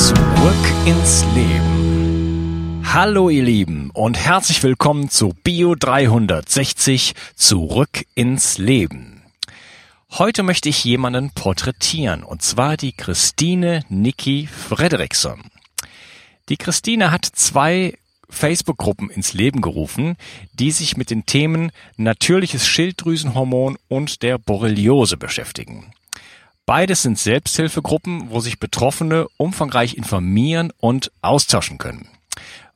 Zurück ins Leben. Hallo ihr Lieben und herzlich willkommen zu Bio 360 Zurück ins Leben. Heute möchte ich jemanden porträtieren und zwar die Christine Niki Frederiksson. Die Christine hat zwei Facebook-Gruppen ins Leben gerufen, die sich mit den Themen natürliches Schilddrüsenhormon und der Borreliose beschäftigen. Beides sind Selbsthilfegruppen, wo sich Betroffene umfangreich informieren und austauschen können.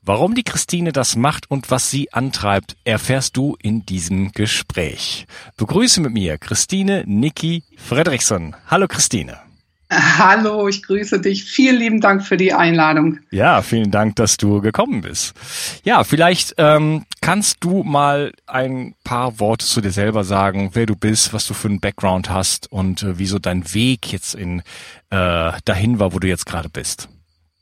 Warum die Christine das macht und was sie antreibt, erfährst du in diesem Gespräch. Begrüße mit mir Christine Niki Fredriksson. Hallo Christine. Hallo, ich grüße dich. Vielen lieben Dank für die Einladung. Ja, vielen Dank, dass du gekommen bist. Ja, vielleicht ähm, kannst du mal ein paar Worte zu dir selber sagen, wer du bist, was du für einen Background hast und äh, wieso dein Weg jetzt in äh, dahin war, wo du jetzt gerade bist.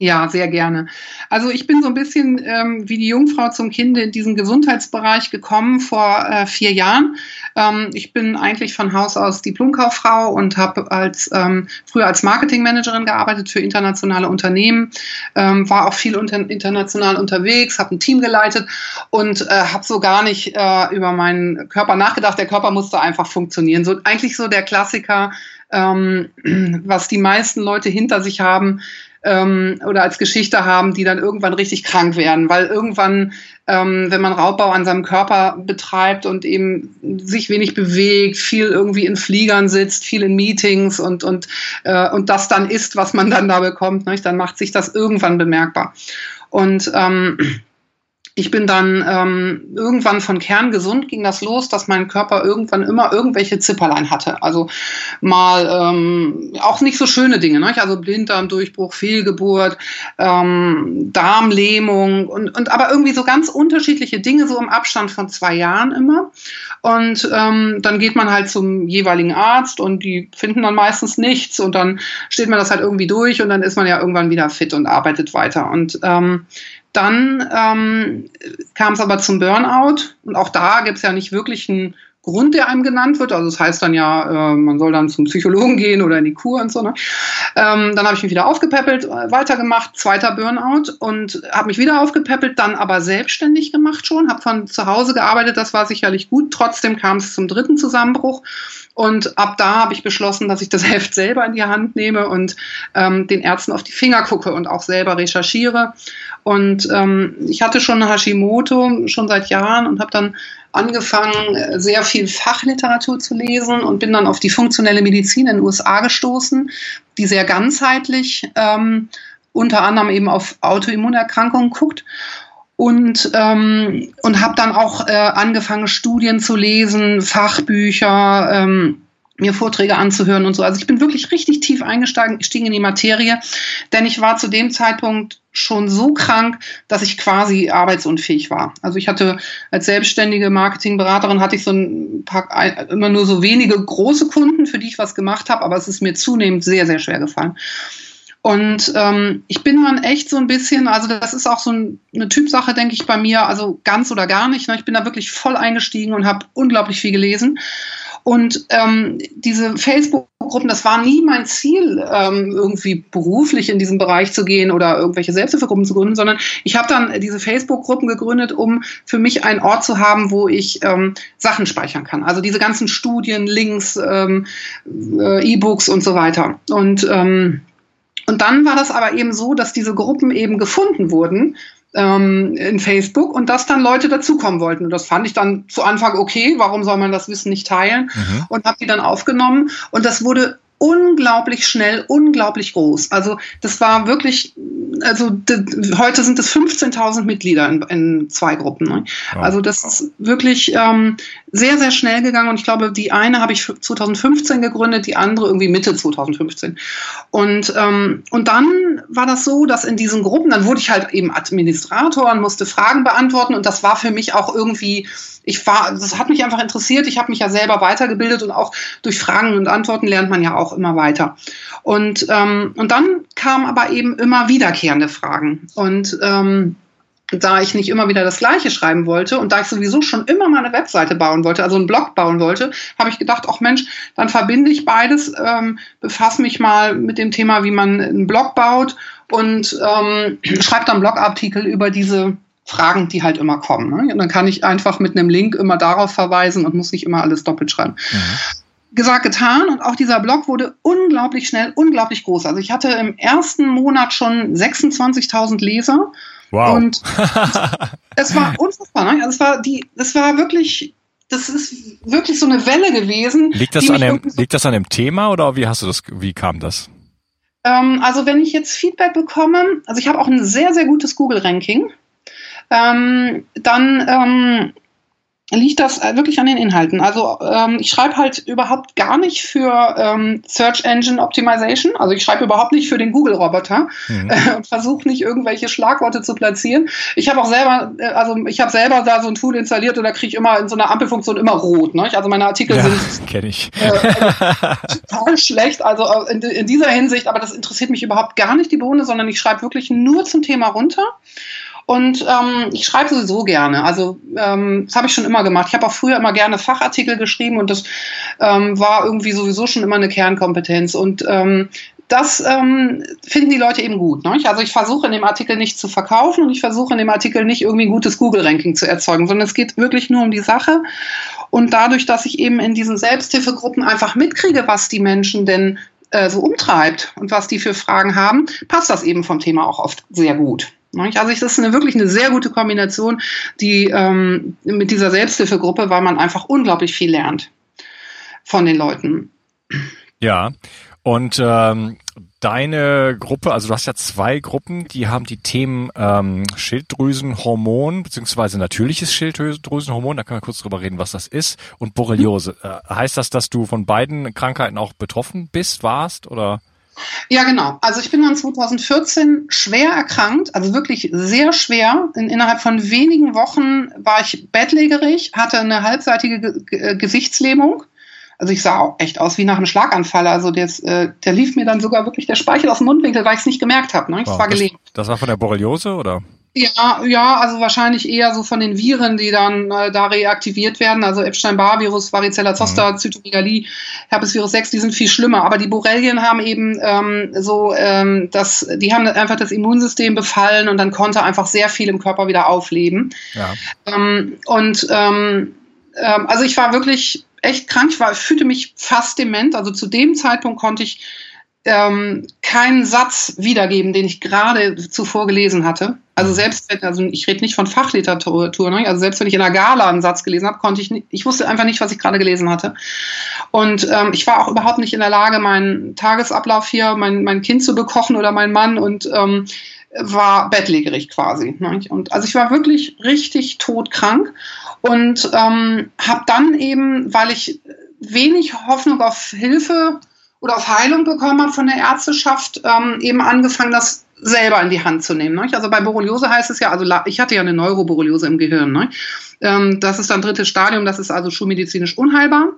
Ja, sehr gerne. Also ich bin so ein bisschen ähm, wie die Jungfrau zum Kind in diesen Gesundheitsbereich gekommen vor äh, vier Jahren. Ähm, ich bin eigentlich von Haus aus Diplomkauffrau und habe als ähm, früher als Marketingmanagerin gearbeitet für internationale Unternehmen, ähm, war auch viel unter, international unterwegs, habe ein Team geleitet und äh, habe so gar nicht äh, über meinen Körper nachgedacht. Der Körper musste einfach funktionieren. So eigentlich so der Klassiker, ähm, was die meisten Leute hinter sich haben ähm, oder als Geschichte haben, die dann irgendwann richtig krank werden, weil irgendwann, ähm, wenn man Raubbau an seinem Körper betreibt und eben sich wenig bewegt, viel irgendwie in Fliegern sitzt, viel in Meetings und und äh, und das dann ist, was man dann da bekommt, nicht? dann macht sich das irgendwann bemerkbar. Und ähm, ich bin dann ähm, irgendwann von kerngesund ging das los, dass mein Körper irgendwann immer irgendwelche Zipperlein hatte. Also mal ähm, auch nicht so schöne Dinge, ne? also Blinddarmdurchbruch, Fehlgeburt, ähm, Darmlähmung und, und aber irgendwie so ganz unterschiedliche Dinge, so im Abstand von zwei Jahren immer. Und ähm, dann geht man halt zum jeweiligen Arzt und die finden dann meistens nichts und dann steht man das halt irgendwie durch und dann ist man ja irgendwann wieder fit und arbeitet weiter. Und ähm, dann ähm, kam es aber zum Burnout. Und auch da gibt es ja nicht wirklich einen Grund, der einem genannt wird. Also das heißt dann ja, äh, man soll dann zum Psychologen gehen oder in die Kur und so. Ne? Ähm, dann habe ich mich wieder aufgepäppelt, äh, weitergemacht, zweiter Burnout und habe mich wieder aufgepäppelt, dann aber selbstständig gemacht schon, habe von zu Hause gearbeitet, das war sicherlich gut. Trotzdem kam es zum dritten Zusammenbruch und ab da habe ich beschlossen, dass ich das Heft selber in die Hand nehme und ähm, den Ärzten auf die Finger gucke und auch selber recherchiere. Und ähm, ich hatte schon Hashimoto schon seit Jahren und habe dann angefangen, sehr viel Fachliteratur zu lesen und bin dann auf die funktionelle Medizin in den USA gestoßen, die sehr ganzheitlich ähm, unter anderem eben auf Autoimmunerkrankungen guckt. Und, ähm, und habe dann auch äh, angefangen, Studien zu lesen, Fachbücher, ähm, mir Vorträge anzuhören und so. Also ich bin wirklich richtig tief eingestiegen in die Materie, denn ich war zu dem Zeitpunkt schon so krank, dass ich quasi arbeitsunfähig war. Also ich hatte als selbstständige Marketingberaterin hatte ich so ein paar immer nur so wenige große Kunden, für die ich was gemacht habe, aber es ist mir zunehmend sehr sehr schwer gefallen. Und ähm, ich bin dann echt so ein bisschen, also das ist auch so ein, eine Typsache, denke ich, bei mir, also ganz oder gar nicht. Ne? Ich bin da wirklich voll eingestiegen und habe unglaublich viel gelesen. Und ähm, diese Facebook-Gruppen, das war nie mein Ziel, ähm, irgendwie beruflich in diesem Bereich zu gehen oder irgendwelche Selbsthilfegruppen zu gründen, sondern ich habe dann diese Facebook-Gruppen gegründet, um für mich einen Ort zu haben, wo ich ähm, Sachen speichern kann. Also diese ganzen Studien, Links, ähm, äh, E-Books und so weiter. Und ähm, und dann war das aber eben so, dass diese Gruppen eben gefunden wurden ähm, in Facebook und dass dann Leute dazukommen wollten. Und das fand ich dann zu Anfang okay, warum soll man das Wissen nicht teilen? Mhm. Und habe die dann aufgenommen und das wurde unglaublich schnell, unglaublich groß. Also das war wirklich, also heute sind es 15.000 Mitglieder in, in, zwei Gruppen. Ne? Wow. Also das ist wirklich ähm, sehr, sehr schnell gegangen und ich glaube, die eine habe ich 2015 gegründet, die andere irgendwie Mitte 2015. Und, ähm, und dann war das so, dass in diesen Gruppen, dann wurde ich halt eben Administrator und musste Fragen beantworten und das war für mich auch irgendwie ich war, das hat mich einfach interessiert. Ich habe mich ja selber weitergebildet und auch durch Fragen und Antworten lernt man ja auch immer weiter. Und, ähm, und dann kamen aber eben immer wiederkehrende Fragen. Und ähm, da ich nicht immer wieder das Gleiche schreiben wollte und da ich sowieso schon immer mal eine Webseite bauen wollte, also einen Blog bauen wollte, habe ich gedacht, ach Mensch, dann verbinde ich beides, ähm, befasse mich mal mit dem Thema, wie man einen Blog baut und ähm, schreibe dann Blogartikel über diese Fragen, die halt immer kommen. Ne? Und dann kann ich einfach mit einem Link immer darauf verweisen und muss nicht immer alles doppelt schreiben. Mhm. Gesagt, getan. Und auch dieser Blog wurde unglaublich schnell, unglaublich groß. Also ich hatte im ersten Monat schon 26.000 Leser. Wow. Und es war unfassbar. Ne? Also es war die, es war wirklich das ist wirklich so eine Welle gewesen. Liegt das, an dem, liegt das an dem Thema oder wie hast du das, wie kam das? Ähm, also wenn ich jetzt Feedback bekomme, also ich habe auch ein sehr, sehr gutes Google-Ranking ähm, dann ähm, liegt das wirklich an den Inhalten. Also ähm, ich schreibe halt überhaupt gar nicht für ähm, Search Engine Optimization. Also ich schreibe überhaupt nicht für den Google-Roboter mhm. äh, und versuche nicht irgendwelche Schlagworte zu platzieren. Ich habe auch selber, äh, also ich habe selber da so ein Tool installiert und da kriege ich immer in so einer Ampelfunktion immer rot. Ne? Also meine Artikel ja, sind kenn ich. Äh, total schlecht. Also äh, in, in dieser Hinsicht, aber das interessiert mich überhaupt gar nicht die Bohne, sondern ich schreibe wirklich nur zum Thema runter. Und ähm, ich schreibe sowieso gerne. Also ähm, das habe ich schon immer gemacht. Ich habe auch früher immer gerne Fachartikel geschrieben und das ähm, war irgendwie sowieso schon immer eine Kernkompetenz. Und ähm, das ähm, finden die Leute eben gut. Ne? Also ich versuche in dem Artikel nicht zu verkaufen und ich versuche in dem Artikel nicht irgendwie ein gutes Google-Ranking zu erzeugen, sondern es geht wirklich nur um die Sache. Und dadurch, dass ich eben in diesen Selbsthilfegruppen einfach mitkriege, was die Menschen denn äh, so umtreibt und was die für Fragen haben, passt das eben vom Thema auch oft sehr gut. Also das ist eine, wirklich eine sehr gute Kombination, die ähm, mit dieser Selbsthilfegruppe, weil man einfach unglaublich viel lernt von den Leuten. Ja, und ähm, deine Gruppe, also du hast ja zwei Gruppen, die haben die Themen ähm, Schilddrüsenhormon beziehungsweise natürliches Schilddrüsenhormon, da können wir kurz drüber reden, was das ist, und Borreliose. Äh, heißt das, dass du von beiden Krankheiten auch betroffen bist, warst oder? Ja, genau. Also ich bin dann 2014 schwer erkrankt, also wirklich sehr schwer. In, innerhalb von wenigen Wochen war ich bettlägerig, hatte eine halbseitige Ge Ge Gesichtslähmung. Also ich sah auch echt aus wie nach einem Schlaganfall. Also des, äh, der lief mir dann sogar wirklich der Speichel aus dem Mundwinkel, weil ich es nicht gemerkt habe. Ne? Ich wow, war. Das, das war von der Borreliose oder? Ja, ja, also wahrscheinlich eher so von den Viren, die dann äh, da reaktiviert werden. Also Epstein-Barr-Virus, Varicella Zoster, mhm. Zytomegalie, Herpesvirus 6, die sind viel schlimmer. Aber die Borrelien haben eben ähm, so, ähm, das, die haben einfach das Immunsystem befallen und dann konnte einfach sehr viel im Körper wieder aufleben. Ja. Ähm, und ähm, ähm, also ich war wirklich echt krank. Ich, war, ich fühlte mich fast dement. Also zu dem Zeitpunkt konnte ich ähm, keinen Satz wiedergeben, den ich gerade zuvor gelesen hatte. Also selbst wenn, also ich rede nicht von Fachliteratur, ne? also selbst wenn ich in einer Gala einen Satz gelesen habe, konnte ich nicht, ich wusste einfach nicht, was ich gerade gelesen hatte. Und ähm, ich war auch überhaupt nicht in der Lage, meinen Tagesablauf hier, mein, mein Kind zu bekochen oder mein Mann und ähm, war bettlägerig quasi. Ne? Und also ich war wirklich richtig todkrank und ähm, habe dann eben, weil ich wenig Hoffnung auf Hilfe oder auf Heilung bekommen habe von der Ärzteschaft, ähm, eben angefangen, das selber in die Hand zu nehmen. Ne? Also bei Borreliose heißt es ja, also ich hatte ja eine Neuroborreliose im Gehirn. Ne? Ähm, das ist dann drittes Stadium, das ist also schulmedizinisch unheilbar.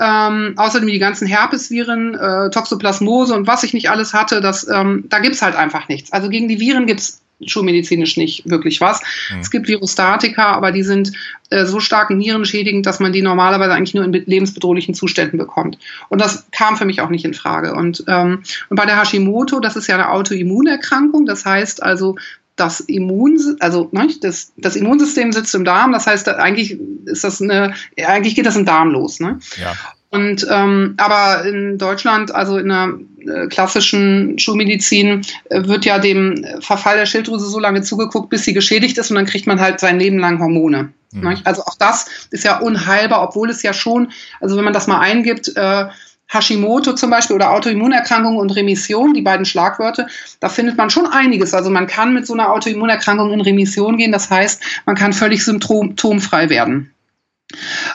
Ähm, außerdem die ganzen Herpesviren, äh, Toxoplasmose und was ich nicht alles hatte, das, ähm, da gibt's halt einfach nichts. Also gegen die Viren gibt's schulmedizinisch nicht wirklich was. Mhm. Es gibt Virostatika, aber die sind äh, so stark nierenschädigend, dass man die normalerweise eigentlich nur in lebensbedrohlichen Zuständen bekommt. Und das kam für mich auch nicht in Frage. Und, ähm, und bei der Hashimoto, das ist ja eine Autoimmunerkrankung, das heißt also, das Immun, also ne, das, das Immunsystem sitzt im Darm, das heißt, eigentlich ist das eine, eigentlich geht das im Darm los. Ne? Ja. Und ähm, aber in Deutschland, also in der äh, klassischen Schulmedizin, äh, wird ja dem Verfall der Schilddrüse so lange zugeguckt, bis sie geschädigt ist und dann kriegt man halt sein Leben lang Hormone. Mhm. Also auch das ist ja unheilbar, obwohl es ja schon, also wenn man das mal eingibt, äh, Hashimoto zum Beispiel oder Autoimmunerkrankung und Remission, die beiden Schlagwörter, da findet man schon einiges. Also man kann mit so einer Autoimmunerkrankung in Remission gehen. Das heißt, man kann völlig symptomfrei werden.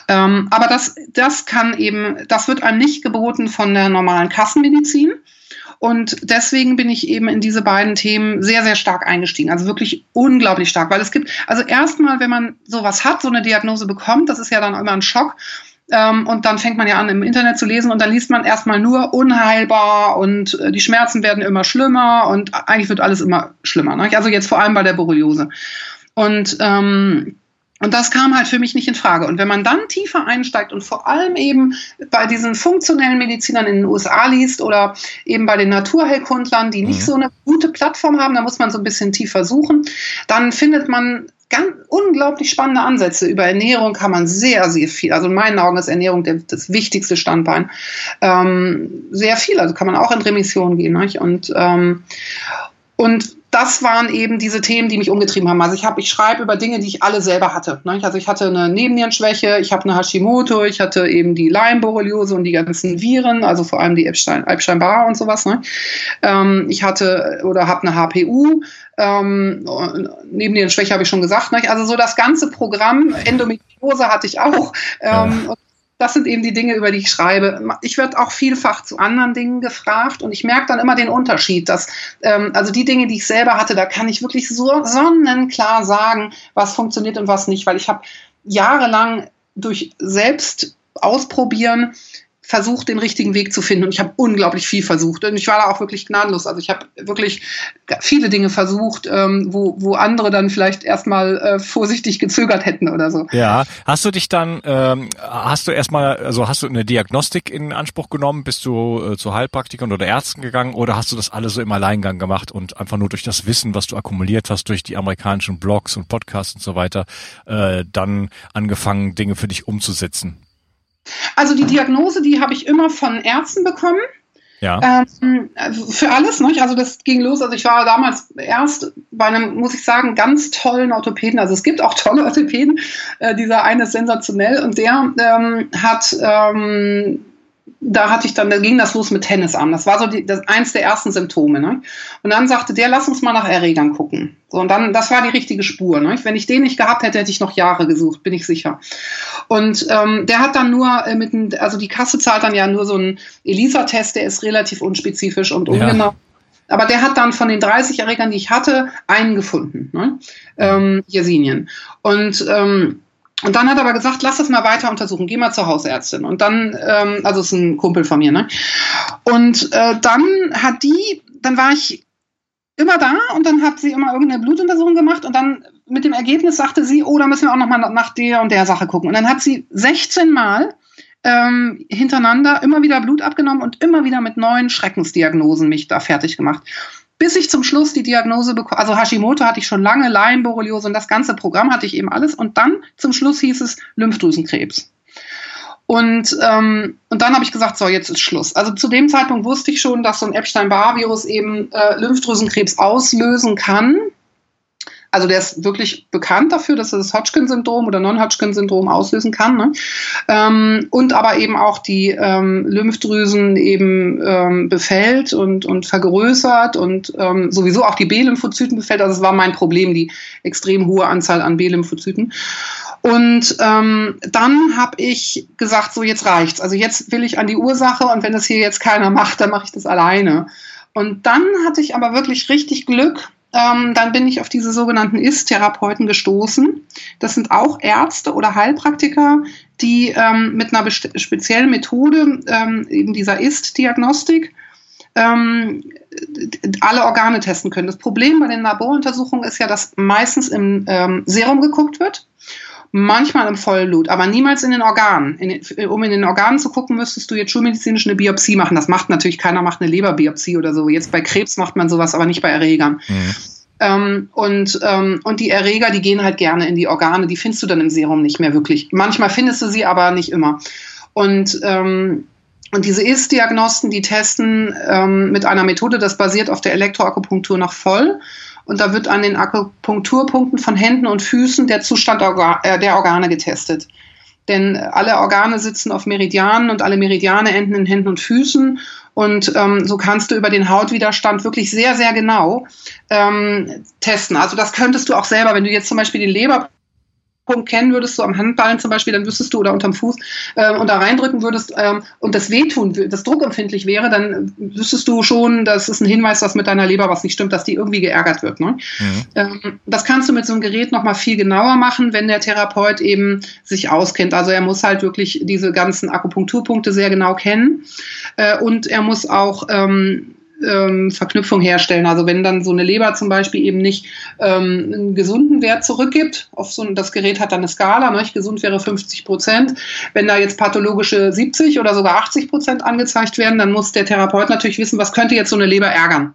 Ähm, aber das, das kann eben, das wird einem nicht geboten von der normalen Kassenmedizin. Und deswegen bin ich eben in diese beiden Themen sehr, sehr stark eingestiegen. Also wirklich unglaublich stark, weil es gibt, also erstmal, wenn man sowas hat, so eine Diagnose bekommt, das ist ja dann immer ein Schock. Ähm, und dann fängt man ja an, im Internet zu lesen und dann liest man erstmal nur unheilbar und äh, die Schmerzen werden immer schlimmer und eigentlich wird alles immer schlimmer. Ne? Also jetzt vor allem bei der Borreliose. Und ähm, und das kam halt für mich nicht in Frage. Und wenn man dann tiefer einsteigt und vor allem eben bei diesen funktionellen Medizinern in den USA liest oder eben bei den Naturheilkundlern, die nicht mhm. so eine gute Plattform haben, da muss man so ein bisschen tiefer suchen, dann findet man ganz unglaublich spannende Ansätze. Über Ernährung kann man sehr, sehr viel. Also in meinen Augen ist Ernährung das wichtigste Standbein. Ähm, sehr viel. Also kann man auch in Remission gehen. Nicht? Und, ähm, und das waren eben diese Themen, die mich umgetrieben haben. Also ich habe, ich schreibe über Dinge, die ich alle selber hatte. Ne? Also ich hatte eine Nebennierenschwäche, ich habe eine Hashimoto, ich hatte eben die Lyme-Borreliose und die ganzen Viren, also vor allem die Epstein-Barr und sowas. Ne? Ähm, ich hatte oder habe eine HPU, ähm, Nebennierenschwäche habe ich schon gesagt. Ne? Also so das ganze Programm, Endometriose hatte ich auch. Ähm, ja das sind eben die Dinge, über die ich schreibe. Ich werde auch vielfach zu anderen Dingen gefragt und ich merke dann immer den Unterschied, dass ähm, also die Dinge, die ich selber hatte, da kann ich wirklich so sonnenklar sagen, was funktioniert und was nicht, weil ich habe jahrelang durch selbst ausprobieren versucht, den richtigen Weg zu finden. Und ich habe unglaublich viel versucht. Und ich war da auch wirklich gnadenlos. Also ich habe wirklich viele Dinge versucht, ähm, wo, wo andere dann vielleicht erstmal äh, vorsichtig gezögert hätten oder so. Ja, hast du dich dann, ähm, hast du erstmal, also hast du eine Diagnostik in Anspruch genommen? Bist du äh, zu Heilpraktikern oder Ärzten gegangen oder hast du das alles so im Alleingang gemacht und einfach nur durch das Wissen, was du akkumuliert hast, durch die amerikanischen Blogs und Podcasts und so weiter, äh, dann angefangen, Dinge für dich umzusetzen? Also die Diagnose, die habe ich immer von Ärzten bekommen. Ja. Ähm, für alles, ne? Also das ging los. Also ich war damals erst bei einem, muss ich sagen, ganz tollen Orthopäden. Also es gibt auch tolle Orthopäden. Äh, dieser eine ist sensationell und der ähm, hat ähm, da hatte ich dann, da ging das los mit Tennisarm. Das war so die, das, eins der ersten Symptome. Ne? Und dann sagte der, lass uns mal nach Erregern gucken. So, und dann, das war die richtige Spur. Ne? Wenn ich den nicht gehabt hätte, hätte ich noch Jahre gesucht, bin ich sicher. Und ähm, der hat dann nur äh, mit, also die Kasse zahlt dann ja nur so einen ELISA-Test, der ist relativ unspezifisch und ungenau. Ja. Aber der hat dann von den 30 Erregern, die ich hatte, einen gefunden, ne? ähm, Jesinien. Und ähm, und dann hat er aber gesagt, lass das mal weiter untersuchen, geh mal zur Hausärztin. Und dann, ähm, also ist ein Kumpel von mir, ne? Und äh, dann hat die, dann war ich immer da und dann hat sie immer irgendeine Blutuntersuchung gemacht und dann mit dem Ergebnis sagte sie, oh, da müssen wir auch noch mal nach der und der Sache gucken. Und dann hat sie 16 Mal ähm, hintereinander immer wieder Blut abgenommen und immer wieder mit neuen Schreckensdiagnosen mich da fertig gemacht bis ich zum Schluss die Diagnose bekomme. Also Hashimoto hatte ich schon lange, Lyme-Borreliose und das ganze Programm hatte ich eben alles. Und dann zum Schluss hieß es Lymphdrüsenkrebs. Und, ähm, und dann habe ich gesagt, so, jetzt ist Schluss. Also zu dem Zeitpunkt wusste ich schon, dass so ein Epstein-Barr-Virus eben äh, Lymphdrüsenkrebs auslösen kann. Also der ist wirklich bekannt dafür, dass er das Hodgkin-Syndrom oder Non-Hodgkin-Syndrom auslösen kann. Ne? Ähm, und aber eben auch die ähm, Lymphdrüsen eben ähm, befällt und, und vergrößert und ähm, sowieso auch die B-Lymphozyten befällt. Also das war mein Problem, die extrem hohe Anzahl an B-Lymphozyten. Und ähm, dann habe ich gesagt, so jetzt reicht's. Also jetzt will ich an die Ursache und wenn das hier jetzt keiner macht, dann mache ich das alleine. Und dann hatte ich aber wirklich richtig Glück, ähm, dann bin ich auf diese sogenannten Ist-Therapeuten gestoßen. Das sind auch Ärzte oder Heilpraktiker, die ähm, mit einer speziellen Methode, ähm, eben dieser Ist-Diagnostik, ähm, alle Organe testen können. Das Problem bei den Laboruntersuchungen ist ja, dass meistens im ähm, Serum geguckt wird manchmal im Vollblut, aber niemals in den Organen. In den, um in den Organen zu gucken, müsstest du jetzt schulmedizinisch eine Biopsie machen. Das macht natürlich keiner, macht eine Leberbiopsie oder so. Jetzt bei Krebs macht man sowas, aber nicht bei Erregern. Mhm. Ähm, und, ähm, und die Erreger, die gehen halt gerne in die Organe, die findest du dann im Serum nicht mehr wirklich. Manchmal findest du sie, aber nicht immer. Und, ähm, und diese Ist-Diagnosten, die testen ähm, mit einer Methode, das basiert auf der Elektroakupunktur noch voll. Und da wird an den Akupunkturpunkten von Händen und Füßen der Zustand äh, der Organe getestet. Denn alle Organe sitzen auf Meridianen und alle Meridiane enden in Händen und Füßen. Und ähm, so kannst du über den Hautwiderstand wirklich sehr, sehr genau ähm, testen. Also das könntest du auch selber, wenn du jetzt zum Beispiel den Leber Punkt kennen würdest, so am Handballen zum Beispiel, dann wüsstest du oder unterm Fuß ähm, und da reindrücken würdest ähm, und das wehtun, das druckempfindlich wäre, dann wüsstest du schon, das ist ein Hinweis, dass mit deiner Leber was nicht stimmt, dass die irgendwie geärgert wird. Ne? Mhm. Ähm, das kannst du mit so einem Gerät nochmal viel genauer machen, wenn der Therapeut eben sich auskennt. Also er muss halt wirklich diese ganzen Akupunkturpunkte sehr genau kennen äh, und er muss auch ähm, ähm, Verknüpfung herstellen. Also wenn dann so eine Leber zum Beispiel eben nicht ähm, einen gesunden Wert zurückgibt, auf so ein, das Gerät hat dann eine Skala, ne? gesund wäre 50 Prozent. Wenn da jetzt pathologische 70 oder sogar 80 Prozent angezeigt werden, dann muss der Therapeut natürlich wissen, was könnte jetzt so eine Leber ärgern.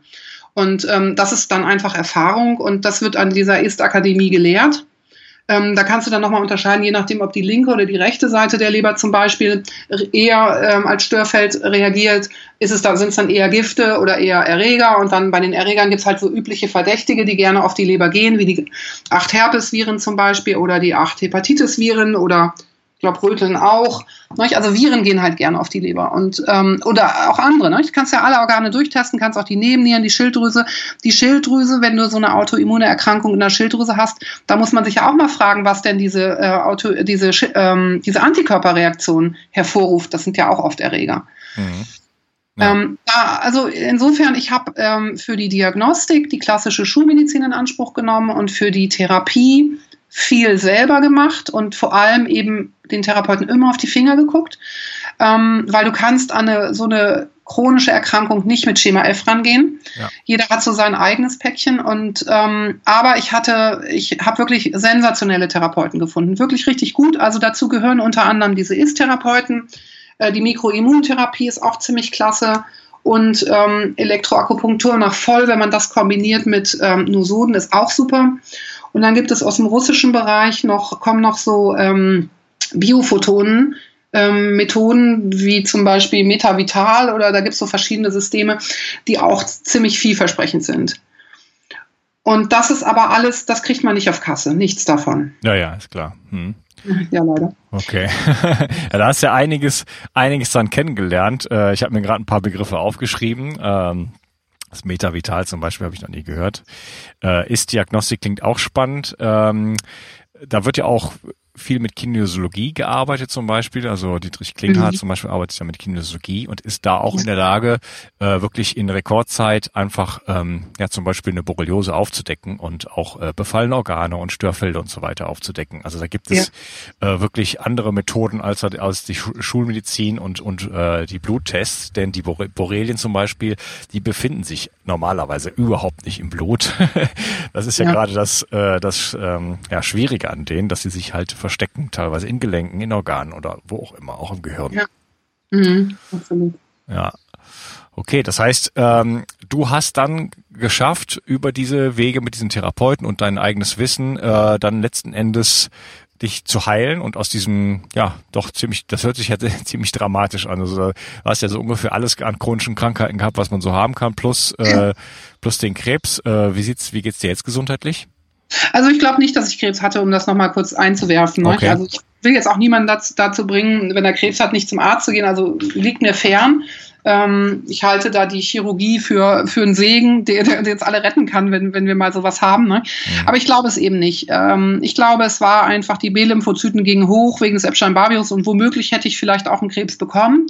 Und ähm, das ist dann einfach Erfahrung und das wird an dieser IST-Akademie gelehrt. Ähm, da kannst du dann nochmal unterscheiden, je nachdem, ob die linke oder die rechte Seite der Leber zum Beispiel eher ähm, als Störfeld reagiert, ist es da, sind es dann eher Gifte oder eher Erreger? Und dann bei den Erregern gibt es halt so übliche Verdächtige, die gerne auf die Leber gehen, wie die acht Herpesviren zum Beispiel oder die acht Hepatitisviren oder glaube Röteln auch. Nicht? Also Viren gehen halt gerne auf die Leber und ähm, oder auch andere. Nicht? Du kannst ja alle Organe durchtesten, kannst auch die Nebennieren, die Schilddrüse. Die Schilddrüse, wenn du so eine autoimmune Erkrankung in der Schilddrüse hast, da muss man sich ja auch mal fragen, was denn diese äh, Auto, diese ähm, diese Antikörperreaktion hervorruft. Das sind ja auch oft Erreger. Mhm. Ja. Ähm, da, also insofern, ich habe ähm, für die Diagnostik die klassische Schulmedizin in Anspruch genommen und für die Therapie viel selber gemacht und vor allem eben den Therapeuten immer auf die Finger geguckt, ähm, weil du kannst an eine, so eine chronische Erkrankung nicht mit Schema F rangehen. Ja. Jeder hat so sein eigenes Päckchen und ähm, aber ich hatte, ich habe wirklich sensationelle Therapeuten gefunden, wirklich richtig gut. Also dazu gehören unter anderem diese Ist-Therapeuten, äh, die Mikroimmuntherapie ist auch ziemlich klasse und ähm, Elektroakupunktur nach voll, wenn man das kombiniert mit ähm, Nosoden, ist auch super. Und dann gibt es aus dem russischen Bereich noch, kommen noch so ähm, Biophotonen, ähm, Methoden wie zum Beispiel Metavital oder da gibt es so verschiedene Systeme, die auch ziemlich vielversprechend sind. Und das ist aber alles, das kriegt man nicht auf Kasse, nichts davon. Ja, ja, ist klar. Hm. Ja, leider. Okay. ja, da hast du ja einiges, einiges dann kennengelernt. Äh, ich habe mir gerade ein paar Begriffe aufgeschrieben. Das Metavital zum Beispiel habe ich noch nie gehört. Äh, Ist-Diagnostik klingt auch spannend. Ähm, da wird ja auch viel mit Kinesiologie gearbeitet zum Beispiel. Also Dietrich Klinghardt mhm. zum Beispiel arbeitet ja mit Kinesiologie und ist da auch in der Lage, äh, wirklich in Rekordzeit einfach ähm, ja zum Beispiel eine Borreliose aufzudecken und auch äh, befallene Organe und Störfelder und so weiter aufzudecken. Also da gibt es ja. äh, wirklich andere Methoden als, als die Schulmedizin und, und äh, die Bluttests, denn die Borrelien zum Beispiel, die befinden sich normalerweise überhaupt nicht im Blut. das ist ja, ja. gerade das, äh, das ähm, ja, Schwierige an denen, dass sie sich halt verstecken, teilweise in Gelenken, in Organen oder wo auch immer, auch im Gehirn. Ja, mhm, absolut. Ja. Okay, das heißt, ähm, du hast dann geschafft, über diese Wege mit diesen Therapeuten und dein eigenes Wissen äh, dann letzten Endes dich zu heilen und aus diesem, ja, doch ziemlich, das hört sich ja ziemlich dramatisch an. Also du hast ja so ungefähr alles an chronischen Krankheiten gehabt, was man so haben kann, plus, äh, plus den Krebs. Äh, wie sieht's, wie geht's dir jetzt gesundheitlich? Also ich glaube nicht, dass ich Krebs hatte, um das nochmal kurz einzuwerfen. Ne? Okay. Also ich will jetzt auch niemanden dazu, dazu bringen, wenn er Krebs hat, nicht zum Arzt zu gehen. Also liegt mir fern. Ähm, ich halte da die Chirurgie für, für einen Segen, der, der jetzt alle retten kann, wenn, wenn wir mal sowas haben. Ne? Mhm. Aber ich glaube es eben nicht. Ähm, ich glaube, es war einfach, die B-Lymphozyten gingen hoch wegen des Epstein-Barr-Virus und womöglich hätte ich vielleicht auch einen Krebs bekommen.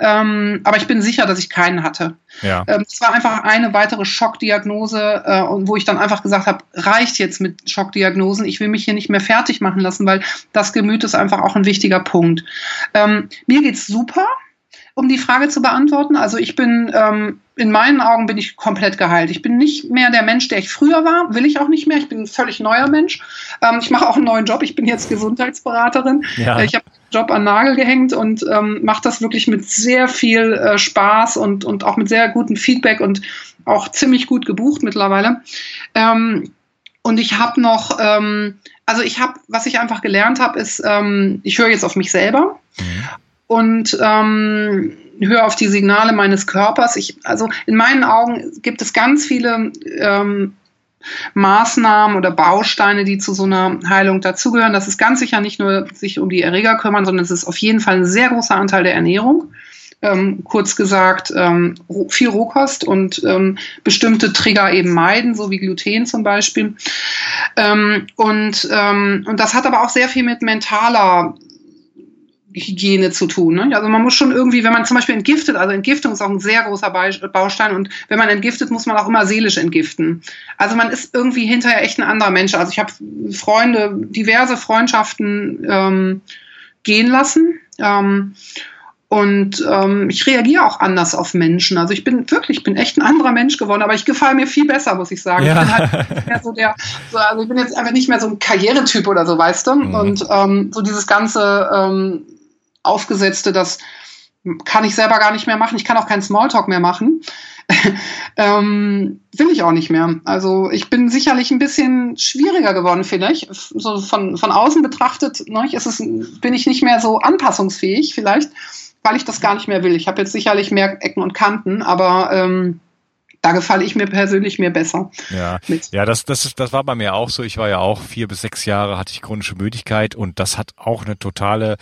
Ähm, aber ich bin sicher, dass ich keinen hatte. Ja. Ähm, es war einfach eine weitere Schockdiagnose, äh, wo ich dann einfach gesagt habe, reicht jetzt mit Schockdiagnosen. Ich will mich hier nicht mehr fertig machen lassen, weil das Gemüt ist einfach auch ein wichtiger Punkt. Ähm, mir geht's super um die Frage zu beantworten. Also ich bin, ähm, in meinen Augen bin ich komplett geheilt. Ich bin nicht mehr der Mensch, der ich früher war, will ich auch nicht mehr. Ich bin ein völlig neuer Mensch. Ähm, ich mache auch einen neuen Job. Ich bin jetzt Gesundheitsberaterin. Ja. Äh, ich habe den Job an Nagel gehängt und ähm, mache das wirklich mit sehr viel äh, Spaß und, und auch mit sehr gutem Feedback und auch ziemlich gut gebucht mittlerweile. Ähm, und ich habe noch, ähm, also ich habe, was ich einfach gelernt habe, ist, ähm, ich höre jetzt auf mich selber. Mhm und ähm, höre auf die Signale meines Körpers. Ich, also in meinen Augen gibt es ganz viele ähm, Maßnahmen oder Bausteine, die zu so einer Heilung dazugehören. Das ist ganz sicher nicht nur sich um die Erreger kümmern, sondern es ist auf jeden Fall ein sehr großer Anteil der Ernährung. Ähm, kurz gesagt, ähm, viel Rohkost und ähm, bestimmte Trigger eben meiden, so wie Gluten zum Beispiel. Ähm, und, ähm, und das hat aber auch sehr viel mit mentaler Hygiene zu tun. Ne? Also man muss schon irgendwie, wenn man zum Beispiel entgiftet, also Entgiftung ist auch ein sehr großer Baustein und wenn man entgiftet, muss man auch immer seelisch entgiften. Also man ist irgendwie hinterher echt ein anderer Mensch. Also ich habe Freunde, diverse Freundschaften ähm, gehen lassen. Ähm, und ähm, ich reagiere auch anders auf Menschen. Also ich bin wirklich, ich bin echt ein anderer Mensch geworden, aber ich gefalle mir viel besser, muss ich sagen. Ja. Ich bin halt mehr so der, so, also ich bin jetzt einfach nicht mehr so ein Karrieretyp oder so, weißt du? Mhm. Und ähm, so dieses ganze ähm, aufgesetzte, das kann ich selber gar nicht mehr machen. Ich kann auch keinen Smalltalk mehr machen. ähm, will ich auch nicht mehr. Also ich bin sicherlich ein bisschen schwieriger geworden, vielleicht. So von, von außen betrachtet ne, ist es, bin ich nicht mehr so anpassungsfähig, vielleicht, weil ich das gar nicht mehr will. Ich habe jetzt sicherlich mehr Ecken und Kanten, aber ähm, da gefalle ich mir persönlich mir besser. Ja, mit. ja das, das, das war bei mir auch so. Ich war ja auch vier bis sechs Jahre, hatte ich chronische Müdigkeit und das hat auch eine totale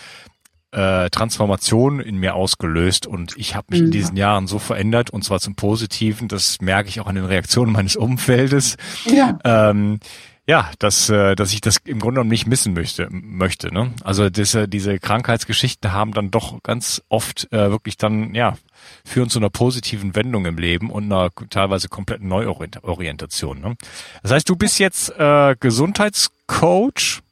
äh, Transformation in mir ausgelöst und ich habe mich mhm. in diesen Jahren so verändert und zwar zum Positiven, das merke ich auch an den Reaktionen meines Umfeldes. Ja. Ähm, ja, dass, äh, dass ich das im Grunde genommen nicht missen möchte. möchte ne? Also diese, diese Krankheitsgeschichten haben dann doch ganz oft äh, wirklich dann, ja, führen zu einer positiven Wendung im Leben und einer teilweise kompletten Neuorientation. Ne? Das heißt, du bist jetzt äh, Gesundheitscoach.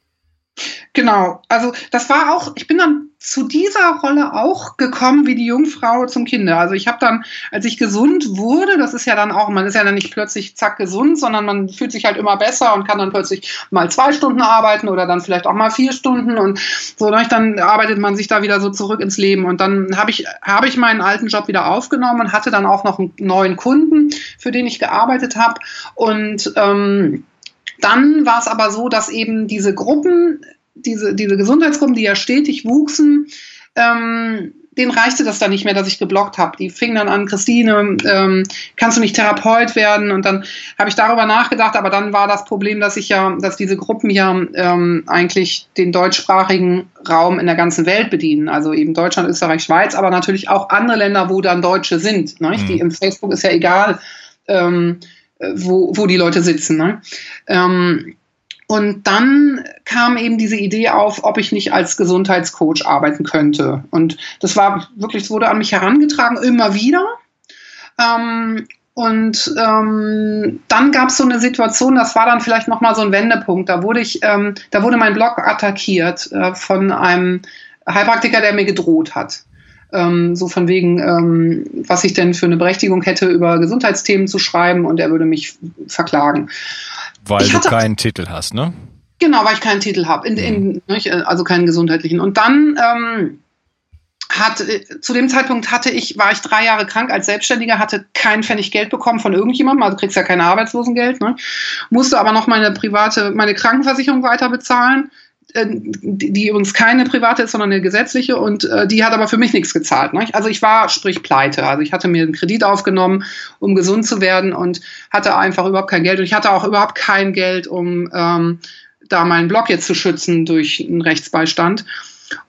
Genau, also das war auch, ich bin dann zu dieser Rolle auch gekommen wie die Jungfrau zum Kinder. Also ich habe dann, als ich gesund wurde, das ist ja dann auch, man ist ja dann nicht plötzlich zack gesund, sondern man fühlt sich halt immer besser und kann dann plötzlich mal zwei Stunden arbeiten oder dann vielleicht auch mal vier Stunden und so, ne, dann arbeitet man sich da wieder so zurück ins Leben. Und dann habe ich, habe ich meinen alten Job wieder aufgenommen und hatte dann auch noch einen neuen Kunden, für den ich gearbeitet habe. Und ähm, dann war es aber so, dass eben diese Gruppen diese, diese Gesundheitsgruppen, die ja stetig wuchsen, ähm, denen reichte das dann nicht mehr, dass ich geblockt habe. Die fingen dann an, Christine, ähm, kannst du nicht Therapeut werden? Und dann habe ich darüber nachgedacht, aber dann war das Problem, dass ich ja, dass diese Gruppen ja ähm, eigentlich den deutschsprachigen Raum in der ganzen Welt bedienen. Also eben Deutschland, Österreich, Schweiz, aber natürlich auch andere Länder, wo dann Deutsche sind. Ne? Mhm. Die im Facebook ist ja egal, ähm, wo, wo die Leute sitzen. Ne? Ähm, und dann kam eben diese Idee auf, ob ich nicht als Gesundheitscoach arbeiten könnte. Und das war wirklich, es wurde an mich herangetragen, immer wieder. Ähm, und ähm, dann gab es so eine Situation, das war dann vielleicht nochmal so ein Wendepunkt. Da wurde ich, ähm, da wurde mein Blog attackiert äh, von einem Heilpraktiker, der mir gedroht hat. Ähm, so von wegen, ähm, was ich denn für eine Berechtigung hätte, über Gesundheitsthemen zu schreiben und er würde mich verklagen. Weil ich du keinen Titel hast, ne? Genau, weil ich keinen Titel habe, mhm. also keinen gesundheitlichen. Und dann ähm, hat äh, zu dem Zeitpunkt hatte ich, war ich drei Jahre krank als Selbstständiger, hatte kein Pfennig Geld bekommen von irgendjemandem, also kriegst ja kein Arbeitslosengeld, ne? musste aber noch meine private, meine Krankenversicherung weiter bezahlen, äh, die übrigens keine private ist, sondern eine gesetzliche und äh, die hat aber für mich nichts gezahlt. Ne? Also ich war sprich pleite. Also ich hatte mir einen Kredit aufgenommen, um gesund zu werden und hatte einfach überhaupt kein Geld und ich hatte auch überhaupt kein Geld, um ähm, da meinen Blog jetzt zu schützen durch einen Rechtsbeistand.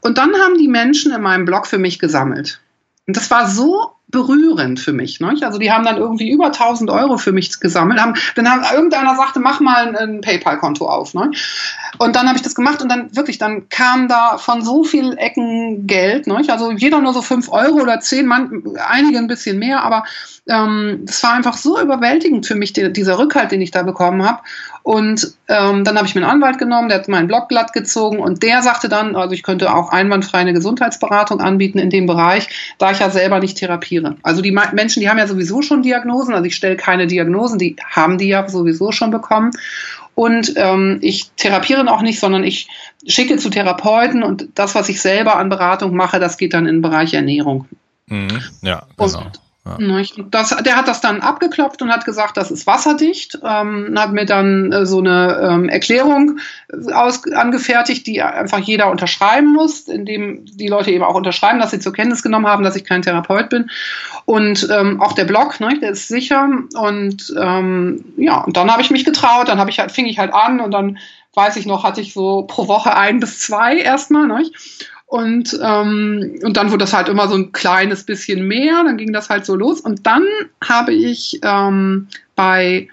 Und dann haben die Menschen in meinem Blog für mich gesammelt. Und das war so berührend für mich. Ne? Also die haben dann irgendwie über 1000 Euro für mich gesammelt. Haben, dann haben irgendeiner sagte, mach mal ein, ein PayPal-Konto auf. Ne? Und dann habe ich das gemacht und dann wirklich, dann kam da von so viel Ecken Geld. Ne? Also jeder nur so 5 Euro oder 10, man, einige ein bisschen mehr, aber ähm, das war einfach so überwältigend für mich, die, dieser Rückhalt, den ich da bekommen habe. Und ähm, dann habe ich mir einen Anwalt genommen, der hat meinen Blog glatt gezogen und der sagte dann, also ich könnte auch einwandfrei eine Gesundheitsberatung anbieten in dem Bereich, da ich ja selber nicht therapiere. Also die Menschen, die haben ja sowieso schon Diagnosen, also ich stelle keine Diagnosen, die haben die ja sowieso schon bekommen. Und ähm, ich therapiere auch nicht, sondern ich schicke zu Therapeuten und das, was ich selber an Beratung mache, das geht dann in den Bereich Ernährung. Mhm, ja, genau. Und Ja. Das, der hat das dann abgeklopft und hat gesagt, das ist wasserdicht, ähm, hat mir dann äh, so eine ähm, Erklärung aus, angefertigt, die einfach jeder unterschreiben muss, indem die Leute eben auch unterschreiben, dass sie zur Kenntnis genommen haben, dass ich kein Therapeut bin. Und ähm, auch der Blog, ne, der ist sicher. Und ähm, ja, und dann habe ich mich getraut, dann ich halt, fing ich halt an und dann weiß ich noch, hatte ich so pro Woche ein bis zwei erstmal. Ne? Und, ähm, und dann wurde das halt immer so ein kleines bisschen mehr, dann ging das halt so los. Und dann habe ich ähm, bei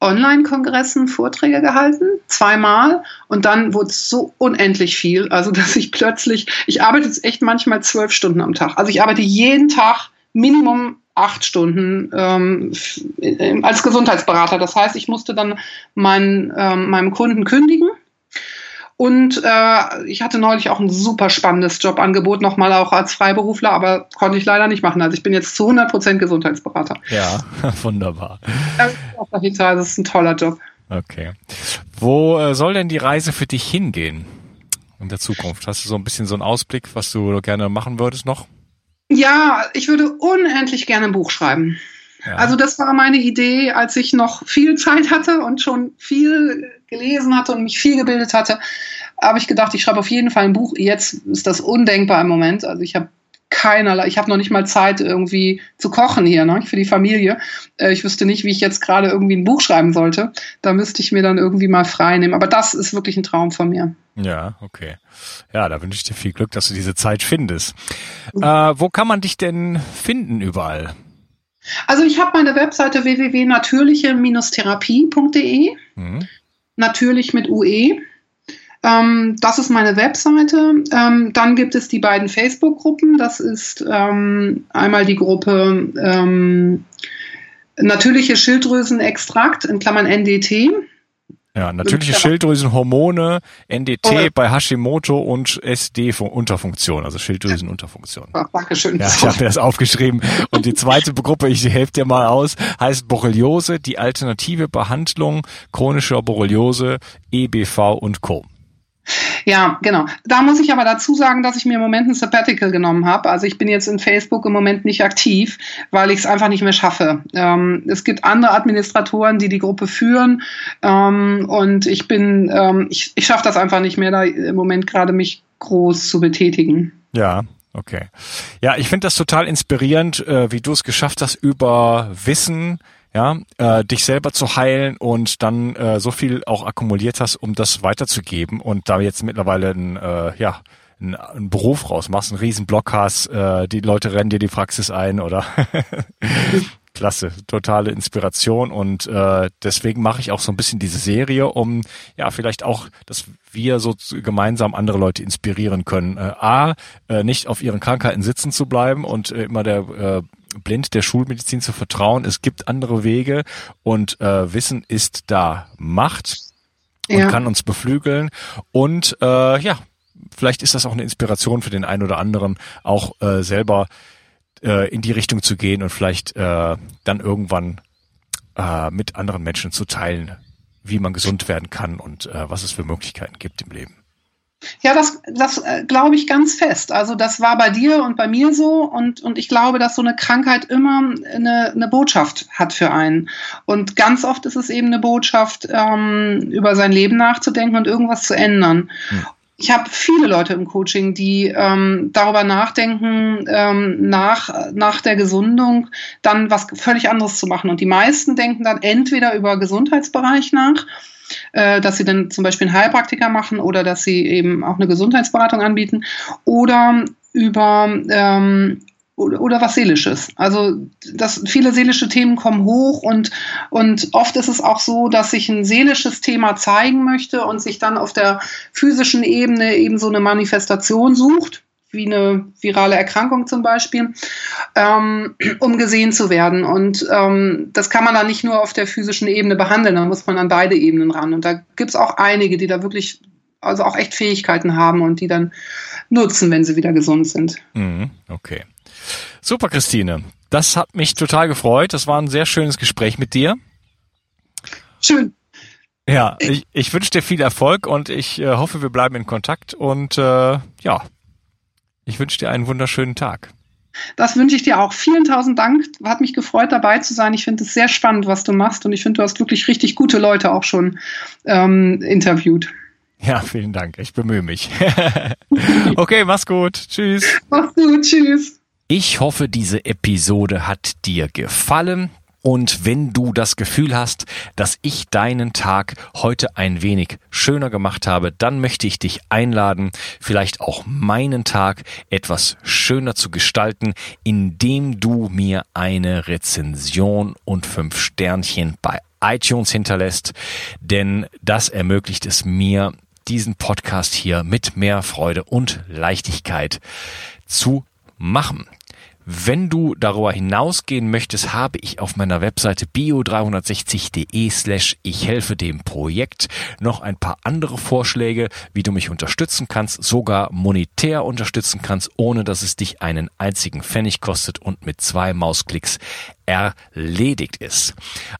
Online-Kongressen Vorträge gehalten, zweimal. Und dann wurde es so unendlich viel. Also, dass ich plötzlich, ich arbeite jetzt echt manchmal zwölf Stunden am Tag. Also ich arbeite jeden Tag Minimum acht Stunden ähm, als Gesundheitsberater. Das heißt, ich musste dann mein, ähm, meinem Kunden kündigen und äh, ich hatte neulich auch ein super spannendes Jobangebot, nochmal auch als Freiberufler, aber konnte ich leider nicht machen. Also ich bin jetzt zu 100 Prozent Gesundheitsberater. Ja, wunderbar. Das ist auch dahinter, also es ist ein toller Job. Okay. Wo äh, soll denn die Reise für dich hingehen in der Zukunft? Hast du so ein bisschen so einen Ausblick, was du gerne machen würdest noch? Ja, ich würde unendlich gerne ein Buch schreiben. Ja. Also das war meine Idee, als ich noch viel Zeit hatte und schon viel gelesen hatte und mich viel gebildet hatte, habe ich gedacht, ich schreibe auf jeden Fall ein Buch. Jetzt ist das undenkbar im Moment. Also ich habe keinerlei, ich habe noch nicht mal Zeit irgendwie zu kochen hier, ne, für die Familie. Äh, ich wüsste nicht, wie ich jetzt gerade irgendwie ein Buch schreiben sollte. Da müsste ich mir dann irgendwie mal frei nehmen. Aber das ist wirklich ein Traum von mir. Ja, okay. Ja, da wünsche ich dir viel Glück, dass du diese Zeit findest. Äh, wo kann man dich denn finden überall? Also ich habe meine Webseite www.natürliche-therapie.de. Mhm. Natürlich mit UE. Ähm, das ist meine Webseite. Ähm, dann gibt es die beiden Facebook-Gruppen. Das ist ähm, einmal die Gruppe ähm, Natürliche Schilddrüsenextrakt in Klammern NDT. Ja, natürliche Schilddrüsenhormone, NDT oh. bei Hashimoto und SD-Unterfunktion, also Schilddrüsenunterfunktion. Ach, Dankeschön. Ja, ich habe mir das aufgeschrieben. Und die zweite Gruppe, ich helfe dir mal aus, heißt Borreliose, die alternative Behandlung chronischer Borreliose, EBV und Co. Ja, genau. Da muss ich aber dazu sagen, dass ich mir im Moment ein Sabbatical genommen habe. Also ich bin jetzt in Facebook im Moment nicht aktiv, weil ich es einfach nicht mehr schaffe. Ähm, es gibt andere Administratoren, die die Gruppe führen ähm, und ich bin, ähm, ich, ich schaffe das einfach nicht mehr, da im Moment gerade mich groß zu betätigen. Ja, okay. Ja, ich finde das total inspirierend, äh, wie du es geschafft hast, über Wissen ja, äh, dich selber zu heilen und dann äh, so viel auch akkumuliert hast, um das weiterzugeben und da jetzt mittlerweile ein, äh, ja, ein, ein Beruf rausmachst, einen riesen Blog hast, äh, die Leute rennen dir die Praxis ein oder Klasse, totale Inspiration und äh, deswegen mache ich auch so ein bisschen diese Serie, um ja vielleicht auch, dass wir so gemeinsam andere Leute inspirieren können. Äh, A, äh, nicht auf ihren Krankheiten sitzen zu bleiben und äh, immer der äh, blind der Schulmedizin zu vertrauen. Es gibt andere Wege und äh, Wissen ist da Macht und ja. kann uns beflügeln. Und äh, ja, vielleicht ist das auch eine Inspiration für den einen oder anderen, auch äh, selber äh, in die Richtung zu gehen und vielleicht äh, dann irgendwann äh, mit anderen Menschen zu teilen, wie man gesund werden kann und äh, was es für Möglichkeiten gibt im Leben. Ja, das, das äh, glaube ich ganz fest. Also das war bei dir und bei mir so und, und ich glaube, dass so eine Krankheit immer eine, eine Botschaft hat für einen. Und ganz oft ist es eben eine Botschaft, ähm, über sein Leben nachzudenken und irgendwas zu ändern. Hm. Ich habe viele Leute im Coaching, die ähm, darüber nachdenken, ähm, nach, nach der Gesundung dann was völlig anderes zu machen. Und die meisten denken dann entweder über Gesundheitsbereich nach äh, dass sie dann zum Beispiel einen Heilpraktiker machen oder dass sie eben auch eine Gesundheitsberatung anbieten oder über ähm, oder, was Seelisches. Also das, viele seelische Themen kommen hoch und, und oft ist es auch so, dass sich ein seelisches Thema zeigen möchte und sich dann auf der physischen Ebene eben so eine Manifestation sucht wie eine virale Erkrankung zum Beispiel, ähm, um gesehen zu werden. Und ähm, das kann man dann nicht nur auf der physischen Ebene behandeln, da muss man an beide Ebenen ran. Und da gibt es auch einige, die da wirklich, also auch echt Fähigkeiten haben und die dann nutzen, wenn sie wieder gesund sind. Mhm, okay. Super, Christine. Das hat mich total gefreut. Das war ein sehr schönes Gespräch mit dir. Schön. Ja, ich, ich wünsche dir viel Erfolg und ich äh, hoffe, wir bleiben in Kontakt und äh, ja, ich wünsche dir einen wunderschönen Tag. Das wünsche ich dir auch. Vielen tausend Dank. Hat mich gefreut, dabei zu sein. Ich finde es sehr spannend, was du machst. Und ich finde, du hast wirklich richtig gute Leute auch schon ähm, interviewt. Ja, vielen Dank. Ich bemühe mich. okay, mach's gut. Tschüss. Mach's gut. Tschüss. Ich hoffe, diese Episode hat dir gefallen. Und wenn du das Gefühl hast, dass ich deinen Tag heute ein wenig schöner gemacht habe, dann möchte ich dich einladen, vielleicht auch meinen Tag etwas schöner zu gestalten, indem du mir eine Rezension und fünf Sternchen bei iTunes hinterlässt, denn das ermöglicht es mir, diesen Podcast hier mit mehr Freude und Leichtigkeit zu machen. Wenn du darüber hinausgehen möchtest, habe ich auf meiner Webseite bio360.de slash ich helfe dem Projekt noch ein paar andere Vorschläge, wie du mich unterstützen kannst, sogar monetär unterstützen kannst, ohne dass es dich einen einzigen Pfennig kostet und mit zwei Mausklicks erledigt ist.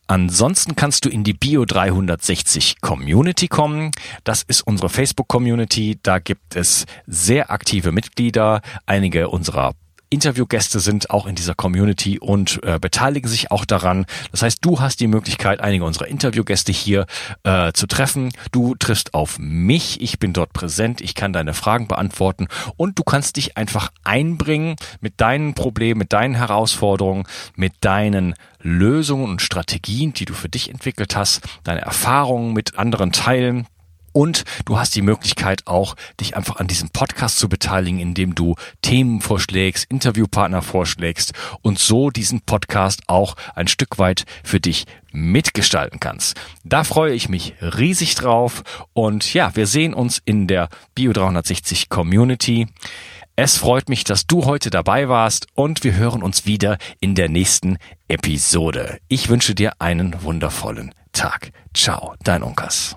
Ansonsten kannst du in die Bio 360 Community kommen. Das ist unsere Facebook Community. Da gibt es sehr aktive Mitglieder. Einige unserer Interviewgäste sind auch in dieser Community und äh, beteiligen sich auch daran. Das heißt, du hast die Möglichkeit, einige unserer Interviewgäste hier äh, zu treffen. Du triffst auf mich, ich bin dort präsent, ich kann deine Fragen beantworten und du kannst dich einfach einbringen mit deinen Problemen, mit deinen Herausforderungen, mit deinen Lösungen und Strategien, die du für dich entwickelt hast, deine Erfahrungen mit anderen teilen. Und du hast die Möglichkeit auch, dich einfach an diesem Podcast zu beteiligen, indem du Themen vorschlägst, Interviewpartner vorschlägst und so diesen Podcast auch ein Stück weit für dich mitgestalten kannst. Da freue ich mich riesig drauf und ja, wir sehen uns in der Bio 360 Community. Es freut mich, dass du heute dabei warst und wir hören uns wieder in der nächsten Episode. Ich wünsche dir einen wundervollen Tag. Ciao, dein Unkas.